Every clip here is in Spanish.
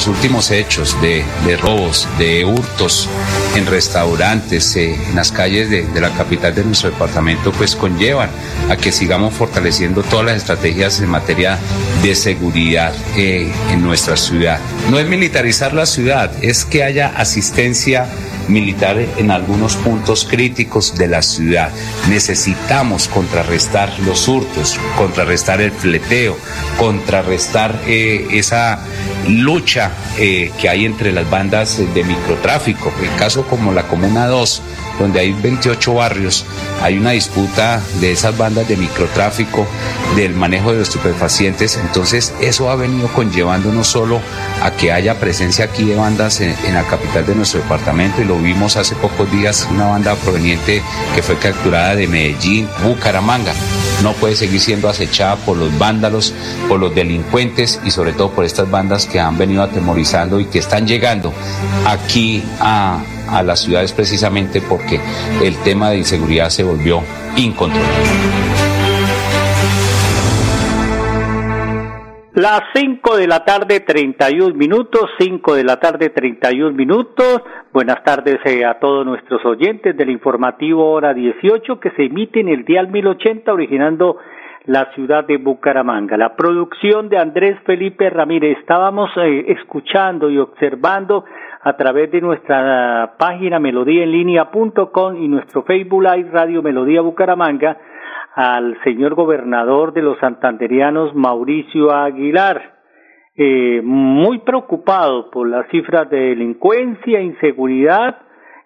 Los últimos hechos de, robos, de hurtos en restaurantes, eh, en las calles de, la capital de nuestro departamento, pues conllevan a que sigamos fortaleciendo todas las estrategias en materia de seguridad eh, en nuestra ciudad. No es militarizar la ciudad, es que haya asistencia militar en algunos puntos críticos de la ciudad. Necesitamos contrarrestar los hurtos, contrarrestar el fleteo, contrarrestar eh, esa lucha eh, que hay entre las bandas de microtráfico. El caso como la Comuna 2, donde hay 28 barrios, hay una disputa de esas bandas de microtráfico, del manejo de los estupefacientes. Entonces eso ha venido conllevando no solo a que haya presencia aquí de bandas en, en la capital de nuestro departamento, y lo vimos hace pocos días, una banda proveniente que fue capturada de Medellín, Bucaramanga no puede seguir siendo acechada por los vándalos, por los delincuentes y sobre todo por estas bandas que han venido atemorizando y que están llegando aquí a, a las ciudades precisamente porque el tema de inseguridad se volvió incontrolable. Las 5 de la tarde, 31 minutos, 5 de la tarde, 31 minutos. Buenas tardes eh, a todos nuestros oyentes del informativo Hora 18 que se emite en el Dial 1080 originando la ciudad de Bucaramanga. La producción de Andrés Felipe Ramírez. Estábamos eh, escuchando y observando a través de nuestra página melodíaenlínea.com y nuestro Facebook Live Radio Melodía Bucaramanga al señor gobernador de los santanderianos, Mauricio Aguilar, eh, muy preocupado por las cifras de delincuencia, inseguridad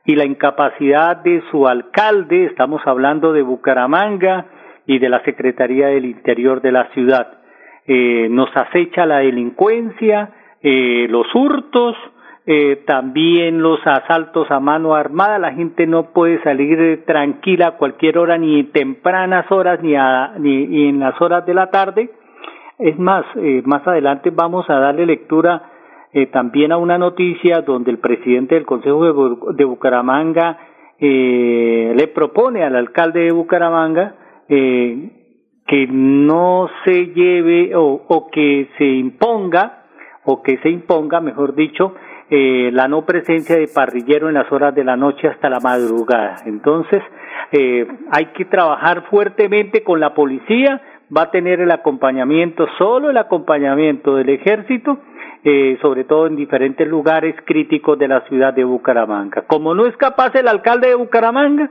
y la incapacidad de su alcalde, estamos hablando de Bucaramanga y de la Secretaría del Interior de la ciudad. Eh, nos acecha la delincuencia, eh, los hurtos, eh, también los asaltos a mano armada, la gente no puede salir tranquila a cualquier hora, ni tempranas horas, ni, ni, en las horas de la tarde. Es más, eh, más adelante vamos a darle lectura eh, también a una noticia donde el presidente del Consejo de, de Bucaramanga eh, le propone al alcalde de Bucaramanga que no se lleve o, o que se imponga o que se imponga, mejor dicho, eh, la no presencia de parrillero en las horas de la noche hasta la madrugada. Entonces, eh, hay que trabajar fuertemente con la policía, va a tener el acompañamiento, solo el acompañamiento del ejército, eh, sobre todo en diferentes lugares críticos de la ciudad de Bucaramanga. Como no es capaz el alcalde de Bucaramanga,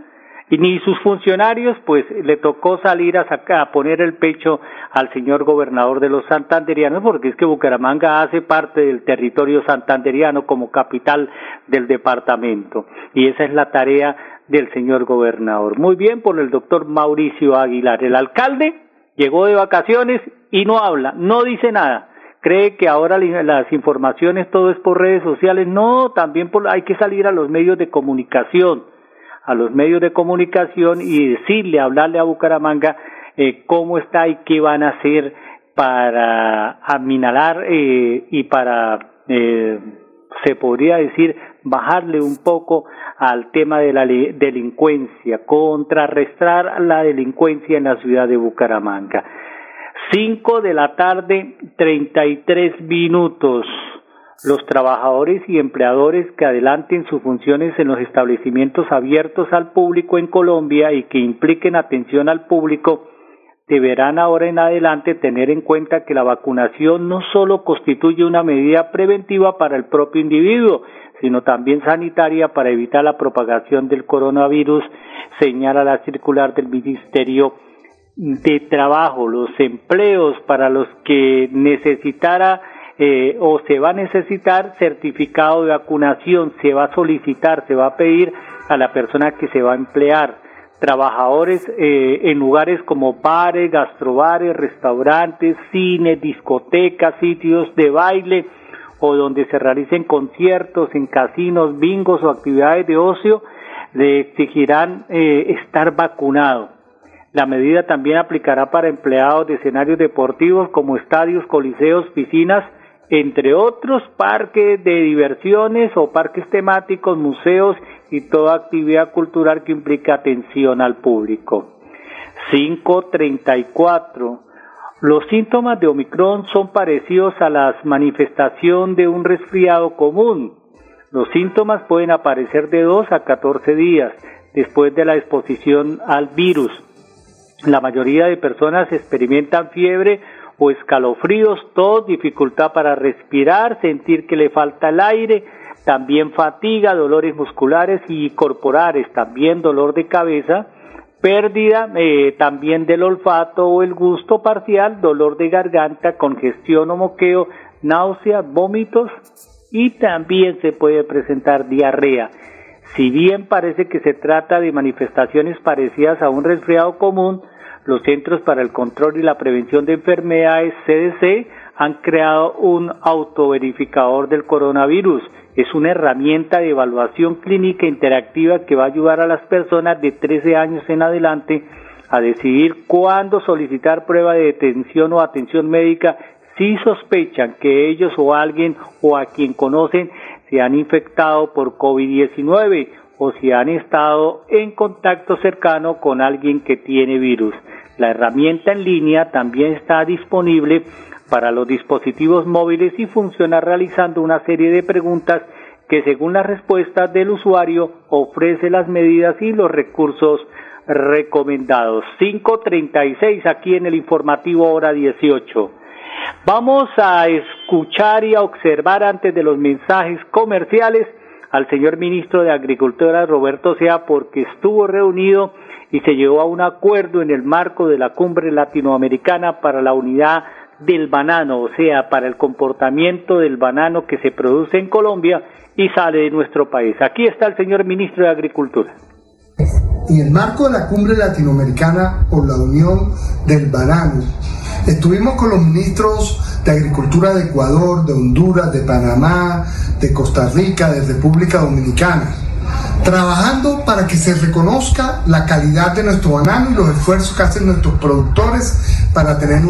y ni sus funcionarios, pues le tocó salir a, sacar, a poner el pecho al señor gobernador de los santanderianos, porque es que Bucaramanga hace parte del territorio santanderiano como capital del departamento. Y esa es la tarea del señor gobernador. Muy bien por el doctor Mauricio Aguilar. El alcalde llegó de vacaciones y no habla, no dice nada cree que ahora las informaciones todo es por redes sociales. No, también por, hay que salir a los medios de comunicación a los medios de comunicación y decirle, hablarle a Bucaramanga eh, cómo está y qué van a hacer para aminalar eh, y para, eh, se podría decir, bajarle un poco al tema de la delincuencia, contrarrestar la delincuencia en la ciudad de Bucaramanga. Cinco de la tarde, treinta y tres minutos los trabajadores y empleadores que adelanten sus funciones en los establecimientos abiertos al público en Colombia y que impliquen atención al público deberán ahora en adelante tener en cuenta que la vacunación no solo constituye una medida preventiva para el propio individuo, sino también sanitaria para evitar la propagación del coronavirus, señala la circular del Ministerio de Trabajo. Los empleos para los que necesitara eh, o se va a necesitar certificado de vacunación, se va a solicitar, se va a pedir a la persona que se va a emplear. Trabajadores eh, en lugares como bares, gastrobares, restaurantes, cines, discotecas, sitios de baile o donde se realicen conciertos en casinos, bingos o actividades de ocio, le exigirán eh, estar vacunado. La medida también aplicará para empleados de escenarios deportivos como estadios, coliseos, piscinas, entre otros parques de diversiones o parques temáticos, museos y toda actividad cultural que implica atención al público. 534. Los síntomas de Omicron son parecidos a la manifestación de un resfriado común. Los síntomas pueden aparecer de 2 a 14 días después de la exposición al virus. La mayoría de personas experimentan fiebre escalofríos, tos, dificultad para respirar, sentir que le falta el aire, también fatiga, dolores musculares y corporales, también dolor de cabeza, pérdida eh, también del olfato o el gusto parcial, dolor de garganta, congestión o moqueo, náuseas, vómitos y también se puede presentar diarrea. Si bien parece que se trata de manifestaciones parecidas a un resfriado común, los Centros para el Control y la Prevención de Enfermedades, CDC, han creado un autoverificador del coronavirus. Es una herramienta de evaluación clínica interactiva que va a ayudar a las personas de 13 años en adelante a decidir cuándo solicitar prueba de detención o atención médica si sospechan que ellos o alguien o a quien conocen se han infectado por COVID-19 o si han estado en contacto cercano con alguien que tiene virus. La herramienta en línea también está disponible para los dispositivos móviles y funciona realizando una serie de preguntas que según las respuestas del usuario ofrece las medidas y los recursos recomendados. 536 aquí en el informativo hora 18. Vamos a escuchar y a observar antes de los mensajes comerciales al señor ministro de Agricultura Roberto Sea porque estuvo reunido y se llegó a un acuerdo en el marco de la cumbre latinoamericana para la unidad del banano, o sea, para el comportamiento del banano que se produce en Colombia y sale de nuestro país. Aquí está el señor ministro de Agricultura. En el marco de la cumbre latinoamericana por la unión del banano, estuvimos con los ministros de Agricultura de Ecuador, de Honduras, de Panamá, de Costa Rica, de República Dominicana trabajando para que se reconozca la calidad de nuestro banano y los esfuerzos que hacen nuestros productores para tener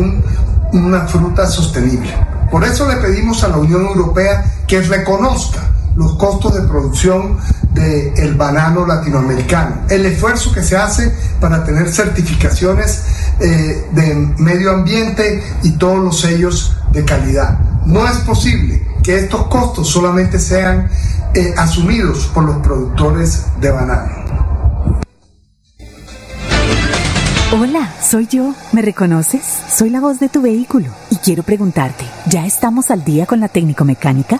una fruta sostenible. Por eso le pedimos a la Unión Europea que reconozca los costos de producción del banano latinoamericano, el esfuerzo que se hace para tener certificaciones eh, de medio ambiente y todos los sellos de calidad. No es posible que estos costos solamente sean eh, asumidos por los productores de banano. Hola, soy yo. ¿Me reconoces? Soy la voz de tu vehículo y quiero preguntarte, ¿ya estamos al día con la técnico mecánica?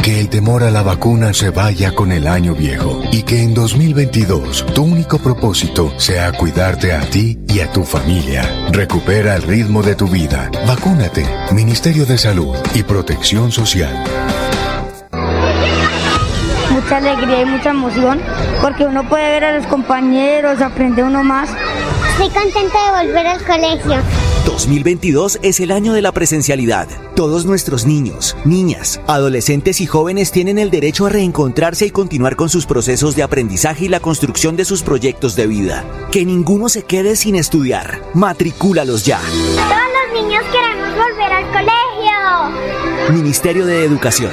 Que el temor a la vacuna se vaya con el año viejo y que en 2022 tu único propósito sea cuidarte a ti y a tu familia. Recupera el ritmo de tu vida. Vacúnate. Ministerio de Salud y Protección Social. Mucha alegría y mucha emoción porque uno puede ver a los compañeros, aprende uno más. Estoy contenta de volver al colegio. 2022 es el año de la presencialidad. Todos nuestros niños, niñas, adolescentes y jóvenes tienen el derecho a reencontrarse y continuar con sus procesos de aprendizaje y la construcción de sus proyectos de vida. Que ninguno se quede sin estudiar. Matricúlalos ya. Todos los niños queremos volver al colegio. Ministerio de Educación.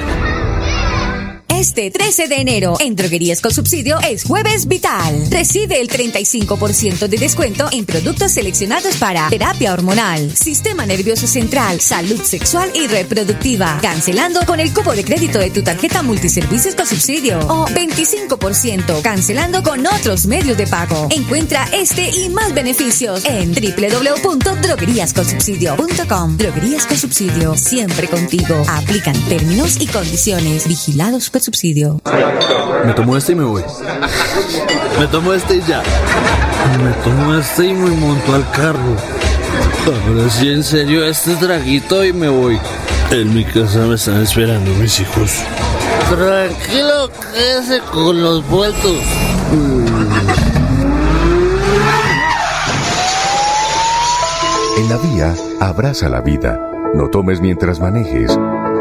Este 13 de enero en Droguerías con Subsidio es Jueves Vital. Recibe el 35% de descuento en productos seleccionados para terapia hormonal, sistema nervioso central, salud sexual y reproductiva. Cancelando con el cupo de crédito de tu tarjeta multiservicios con subsidio o 25% cancelando con otros medios de pago. Encuentra este y más beneficios en www.drogueríasconsubsidio.com. Droguerías con Subsidio, siempre contigo. Aplican términos y condiciones. Vigilados por subsidio. Me tomo este y me voy. Me tomo este y ya. Me tomo este y me monto al carro. Ahora sí, en serio, este traguito y me voy. En mi casa me están esperando mis hijos. Tranquilo, quédese con los vueltos. En la vía, abraza la vida. No tomes mientras manejes.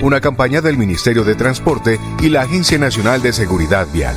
Una campaña del Ministerio de Transporte y la Agencia Nacional de Seguridad Vial.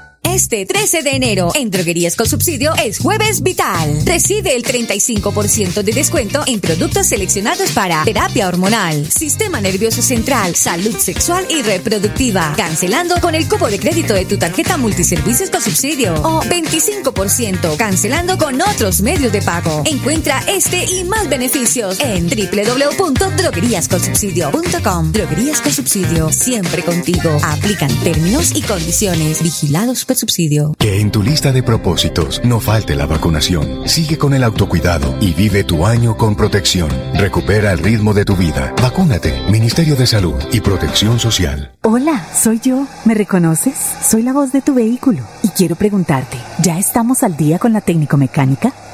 Este 13 de enero, en Droguerías con Subsidio, es Jueves Vital. Recibe el 35% de descuento en productos seleccionados para terapia hormonal, sistema nervioso central, salud sexual y reproductiva. Cancelando con el cupo de crédito de tu tarjeta multiservicios con subsidio. O 25% cancelando con otros medios de pago. Encuentra este y más beneficios en www.drogueríasconsubsidio.com. Droguerías con Subsidio, siempre contigo. Aplican términos y condiciones. Vigilados subsidio. Que en tu lista de propósitos no falte la vacunación. Sigue con el autocuidado y vive tu año con protección. Recupera el ritmo de tu vida. Vacúnate. Ministerio de Salud y Protección Social. Hola, soy yo. ¿Me reconoces? Soy la voz de tu vehículo y quiero preguntarte, ¿ya estamos al día con la técnico mecánica?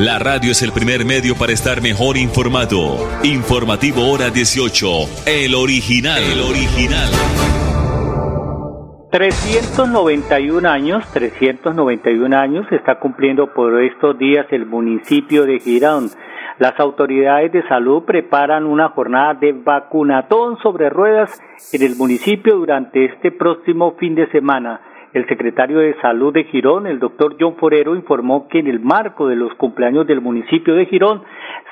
La radio es el primer medio para estar mejor informado. Informativo Hora 18. El original. El original. 391 años, 391 años está cumpliendo por estos días el municipio de Girón. Las autoridades de salud preparan una jornada de vacunatón sobre ruedas en el municipio durante este próximo fin de semana. El secretario de Salud de Girón, el doctor John Forero, informó que en el marco de los cumpleaños del municipio de Girón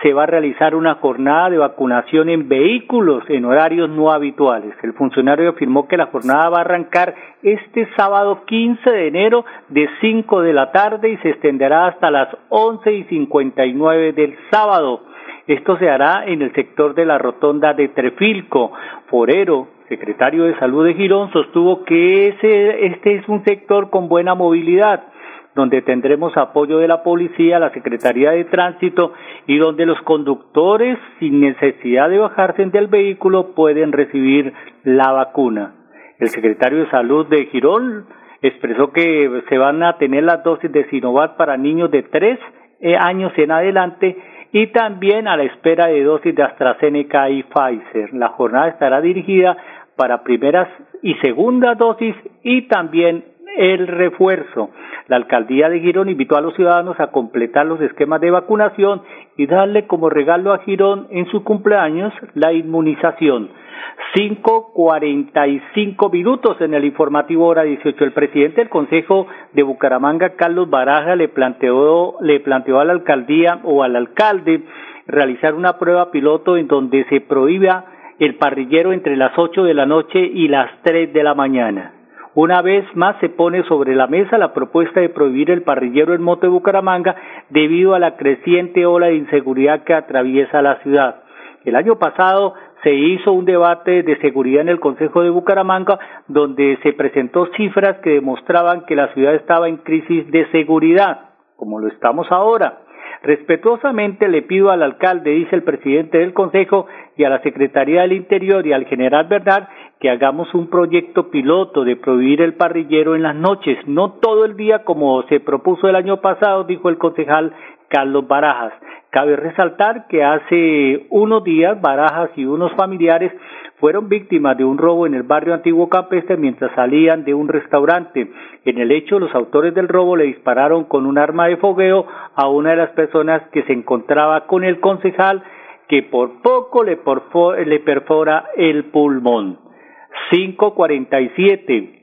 se va a realizar una jornada de vacunación en vehículos en horarios no habituales. El funcionario afirmó que la jornada va a arrancar este sábado 15 de enero de 5 de la tarde y se extenderá hasta las 11 y 59 del sábado. Esto se hará en el sector de la rotonda de Trefilco. Forero secretario de Salud de Girón, sostuvo que ese, este es un sector con buena movilidad, donde tendremos apoyo de la policía, la Secretaría de Tránsito y donde los conductores, sin necesidad de bajarse del vehículo, pueden recibir la vacuna. El secretario de Salud de Girón expresó que se van a tener las dosis de Sinovac para niños de tres eh, años en adelante y también a la espera de dosis de AstraZeneca y Pfizer. La jornada estará dirigida para primeras y segunda dosis y también el refuerzo. La alcaldía de Girón invitó a los ciudadanos a completar los esquemas de vacunación y darle como regalo a Girón en su cumpleaños la inmunización. 5.45 minutos en el informativo hora 18. El presidente del Consejo de Bucaramanga, Carlos Baraja, le planteó, le planteó a la alcaldía o al alcalde realizar una prueba piloto en donde se prohíba el parrillero entre las ocho de la noche y las tres de la mañana. Una vez más se pone sobre la mesa la propuesta de prohibir el parrillero en moto de Bucaramanga debido a la creciente ola de inseguridad que atraviesa la ciudad. El año pasado se hizo un debate de seguridad en el Consejo de Bucaramanga donde se presentó cifras que demostraban que la ciudad estaba en crisis de seguridad, como lo estamos ahora. Respetuosamente le pido al alcalde, dice el presidente del Consejo, y a la Secretaría del Interior y al general Bernard que hagamos un proyecto piloto de prohibir el parrillero en las noches, no todo el día como se propuso el año pasado, dijo el concejal Carlos Barajas. Cabe resaltar que hace unos días Barajas y unos familiares fueron víctimas de un robo en el barrio antiguo campestre mientras salían de un restaurante. En el hecho, los autores del robo le dispararon con un arma de fogueo a una de las personas que se encontraba con el concejal que por poco le, perfora el pulmón. 547.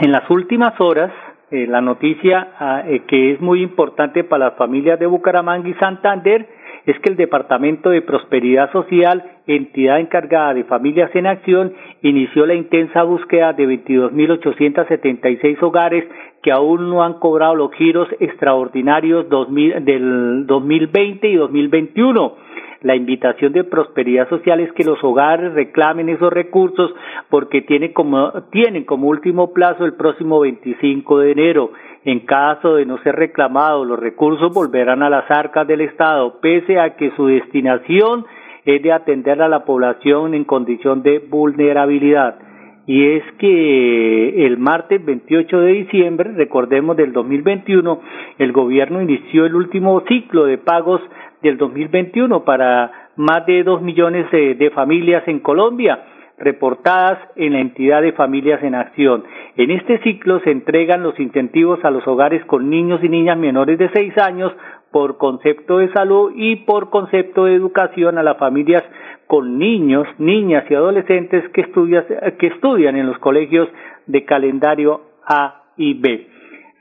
En las últimas horas, eh, la noticia ah, eh, que es muy importante para las familias de Bucaramanga y Santander es que el Departamento de Prosperidad Social, entidad encargada de Familias en Acción, inició la intensa búsqueda de 22.876 hogares que aún no han cobrado los giros extraordinarios del 2020 y 2021 la invitación de prosperidad social es que los hogares reclamen esos recursos porque tienen como, tienen como último plazo el próximo 25 de enero. En caso de no ser reclamados, los recursos volverán a las arcas del Estado, pese a que su destinación es de atender a la población en condición de vulnerabilidad. Y es que el martes 28 de diciembre, recordemos del 2021, el gobierno inició el último ciclo de pagos del 2021 para más de dos millones de, familias en Colombia reportadas en la entidad de Familias en Acción. En este ciclo se entregan los incentivos a los hogares con niños y niñas menores de seis años por concepto de salud y por concepto de educación a las familias con niños, niñas y adolescentes que, que estudian en los colegios de calendario A y B.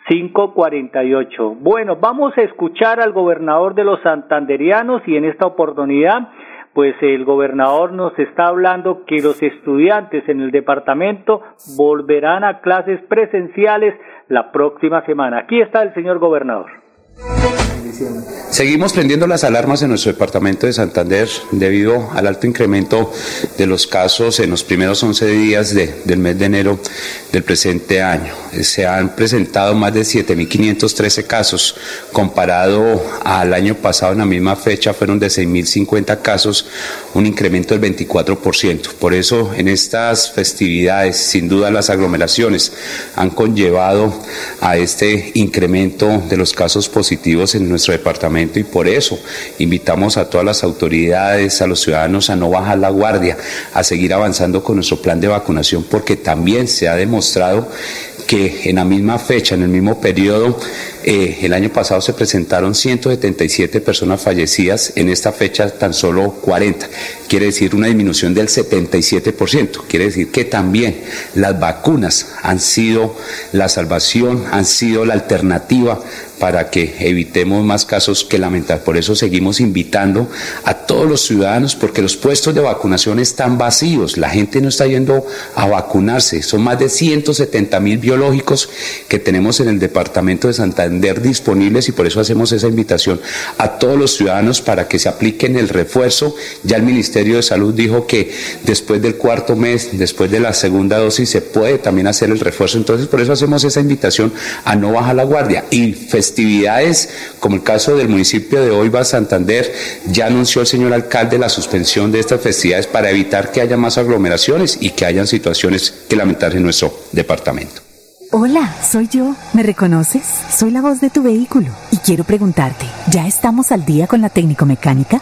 548. Bueno, vamos a escuchar al gobernador de los santanderianos y en esta oportunidad, pues el gobernador nos está hablando que los estudiantes en el departamento volverán a clases presenciales la próxima semana. Aquí está el señor gobernador. Seguimos prendiendo las alarmas en nuestro departamento de Santander debido al alto incremento de los casos en los primeros 11 días del mes de enero del presente año. Se han presentado más de 7.513 casos, comparado al año pasado en la misma fecha fueron de 6.050 casos, un incremento del 24%. Por eso en estas festividades, sin duda las aglomeraciones han conllevado a este incremento de los casos positivos en nuestro departamento y por eso invitamos a todas las autoridades, a los ciudadanos a no bajar la guardia, a seguir avanzando con nuestro plan de vacunación porque también se ha demostrado que en la misma fecha, en el mismo periodo, eh, el año pasado se presentaron 177 personas fallecidas, en esta fecha tan solo 40. Quiere decir una disminución del 77%. Quiere decir que también las vacunas han sido la salvación, han sido la alternativa para que evitemos más casos que lamentar. Por eso seguimos invitando a todos los ciudadanos, porque los puestos de vacunación están vacíos, la gente no está yendo a vacunarse. Son más de 170 mil biológicos que tenemos en el departamento de Santander disponibles y por eso hacemos esa invitación a todos los ciudadanos para que se apliquen el refuerzo. Ya el Ministerio de Salud dijo que después del cuarto mes, después de la segunda dosis, se puede también hacer el refuerzo. Entonces, por eso hacemos esa invitación a no bajar la guardia y festividades, como el caso del municipio de Oiva, Santander, ya anunció el señor alcalde la suspensión de estas festividades para evitar que haya más aglomeraciones y que hayan situaciones que lamentar en nuestro departamento. Hola, soy yo. ¿Me reconoces? Soy la voz de tu vehículo y quiero preguntarte, ¿ya estamos al día con la técnico mecánica?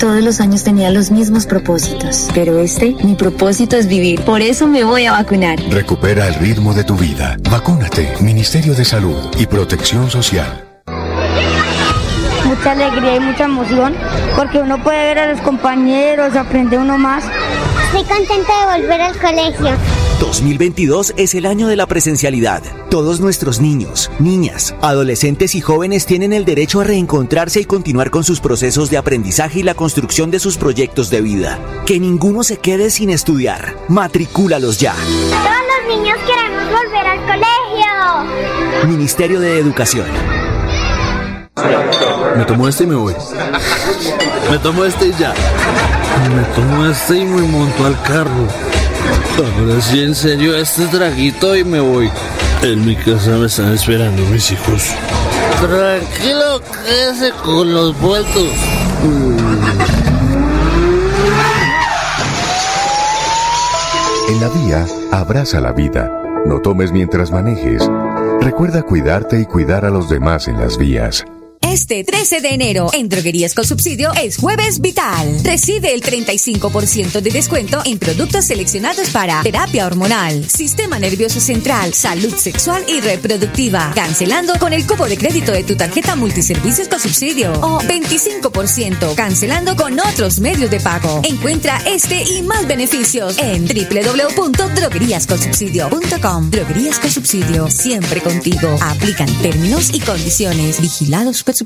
Todos los años tenía los mismos propósitos, pero este, mi propósito es vivir. Por eso me voy a vacunar. Recupera el ritmo de tu vida. Vacúnate. Ministerio de Salud y Protección Social. Mucha alegría y mucha emoción porque uno puede ver a los compañeros, aprende uno más. Estoy contenta de volver al colegio. 2022 es el año de la presencialidad. Todos nuestros niños, niñas, adolescentes y jóvenes tienen el derecho a reencontrarse y continuar con sus procesos de aprendizaje y la construcción de sus proyectos de vida. Que ninguno se quede sin estudiar. Matricúlalos ya. Todos los niños queremos volver al colegio. Ministerio de Educación. Me tomo este y me voy. Me tomo este y ya. Me tomo este y me monto al carro. Ahora sí, en serio, este traguito y me voy. En mi casa me están esperando mis hijos. Tranquilo, quédese con los vueltos. En la vía, abraza la vida. No tomes mientras manejes. Recuerda cuidarte y cuidar a los demás en las vías. Este 13 de enero en Droguerías con Subsidio es Jueves Vital. Recibe el 35% de descuento en productos seleccionados para terapia hormonal, sistema nervioso central, salud sexual y reproductiva. Cancelando con el cupo de crédito de tu tarjeta multiservicios con subsidio. O 25% cancelando con otros medios de pago. Encuentra este y más beneficios en www.drogueríasconsubsidio.com. Droguerías con Subsidio. Siempre contigo. Aplican términos y condiciones. Vigilados por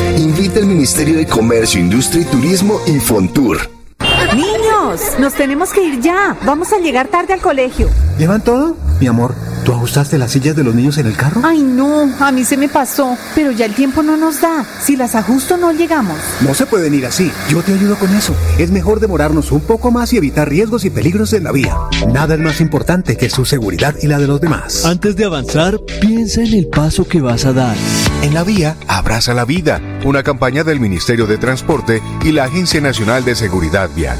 Invita el Ministerio de Comercio, Industria y Turismo y Fontur. Niños, nos tenemos que ir ya. Vamos a llegar tarde al colegio. ¿Llevan todo? Mi amor, ¿tú ajustaste las sillas de los niños en el carro? Ay, no, a mí se me pasó, pero ya el tiempo no nos da. Si las ajusto no llegamos. No se pueden ir así. Yo te ayudo con eso. Es mejor demorarnos un poco más y evitar riesgos y peligros en la vía. Nada es más importante que su seguridad y la de los demás. Antes de avanzar, piensa en el paso que vas a dar. En la vía, abraza la vida. Una campaña del Ministerio de Transporte y la Agencia Nacional de Seguridad Vial.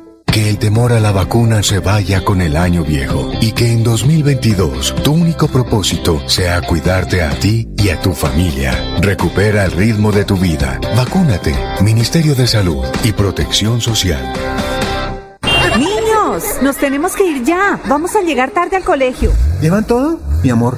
Que el temor a la vacuna se vaya con el año viejo y que en 2022 tu único propósito sea cuidarte a ti y a tu familia. Recupera el ritmo de tu vida. Vacúnate. Ministerio de Salud y Protección Social. Niños, nos tenemos que ir ya. Vamos a llegar tarde al colegio. ¿Llevan todo? Mi amor,